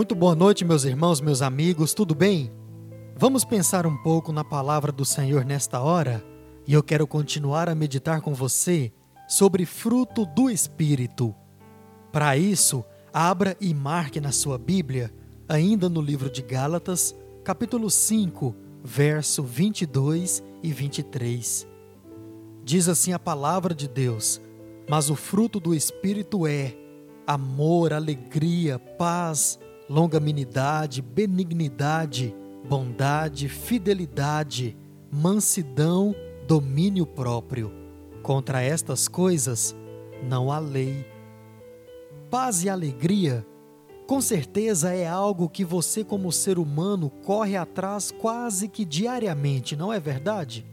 Muito boa noite, meus irmãos, meus amigos, tudo bem? Vamos pensar um pouco na palavra do Senhor nesta hora? E eu quero continuar a meditar com você sobre fruto do Espírito. Para isso, abra e marque na sua Bíblia, ainda no livro de Gálatas, capítulo 5, verso 22 e 23. Diz assim a palavra de Deus: Mas o fruto do Espírito é amor, alegria, paz, longanimidade, benignidade, bondade, fidelidade, mansidão, domínio próprio. Contra estas coisas não há lei. Paz e alegria, com certeza é algo que você, como ser humano, corre atrás quase que diariamente, não é verdade?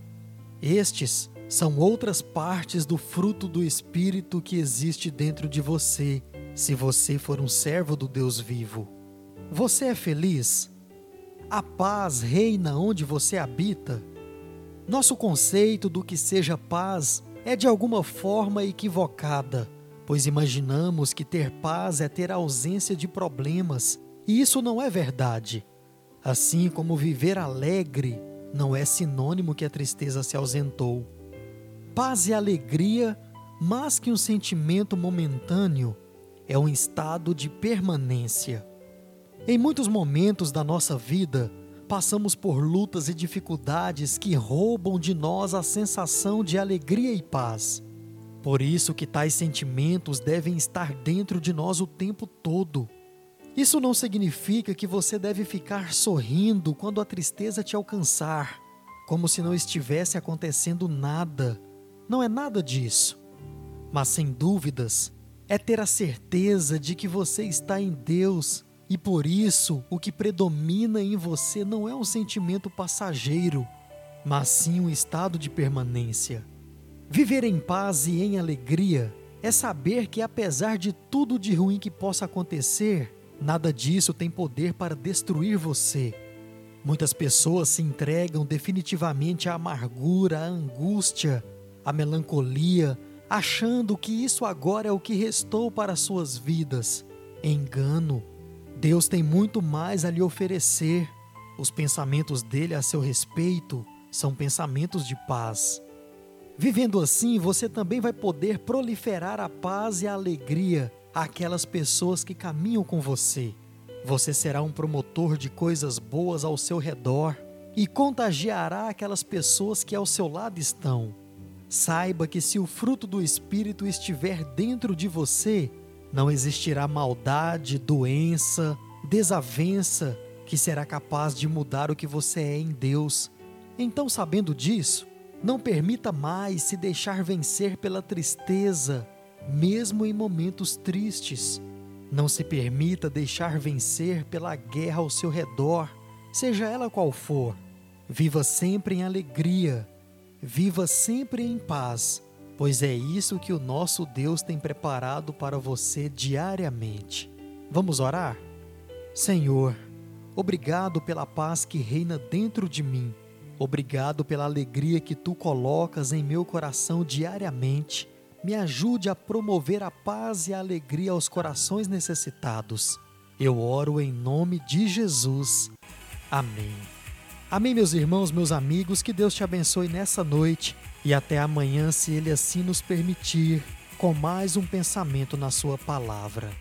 Estes são outras partes do fruto do Espírito que existe dentro de você, se você for um servo do Deus vivo. Você é feliz? A paz reina onde você habita? Nosso conceito do que seja paz é de alguma forma equivocada, pois imaginamos que ter paz é ter ausência de problemas, e isso não é verdade. Assim como viver alegre não é sinônimo que a tristeza se ausentou. Paz e alegria, mais que um sentimento momentâneo, é um estado de permanência. Em muitos momentos da nossa vida, passamos por lutas e dificuldades que roubam de nós a sensação de alegria e paz. Por isso que tais sentimentos devem estar dentro de nós o tempo todo. Isso não significa que você deve ficar sorrindo quando a tristeza te alcançar, como se não estivesse acontecendo nada. Não é nada disso. Mas sem dúvidas, é ter a certeza de que você está em Deus e por isso, o que predomina em você não é um sentimento passageiro, mas sim um estado de permanência. Viver em paz e em alegria é saber que, apesar de tudo de ruim que possa acontecer, nada disso tem poder para destruir você. Muitas pessoas se entregam definitivamente à amargura, à angústia, à melancolia, achando que isso agora é o que restou para suas vidas. Engano. Deus tem muito mais a lhe oferecer. Os pensamentos dele a seu respeito são pensamentos de paz. Vivendo assim, você também vai poder proliferar a paz e a alegria àquelas pessoas que caminham com você. Você será um promotor de coisas boas ao seu redor e contagiará aquelas pessoas que ao seu lado estão. Saiba que se o fruto do Espírito estiver dentro de você, não existirá maldade, doença, desavença que será capaz de mudar o que você é em Deus. Então, sabendo disso, não permita mais se deixar vencer pela tristeza, mesmo em momentos tristes. Não se permita deixar vencer pela guerra ao seu redor, seja ela qual for. Viva sempre em alegria, viva sempre em paz pois é isso que o nosso Deus tem preparado para você diariamente. Vamos orar? Senhor, obrigado pela paz que reina dentro de mim. Obrigado pela alegria que tu colocas em meu coração diariamente. Me ajude a promover a paz e a alegria aos corações necessitados. Eu oro em nome de Jesus. Amém. Amém, meus irmãos, meus amigos, que Deus te abençoe nessa noite e até amanhã, se Ele assim nos permitir, com mais um pensamento na Sua palavra.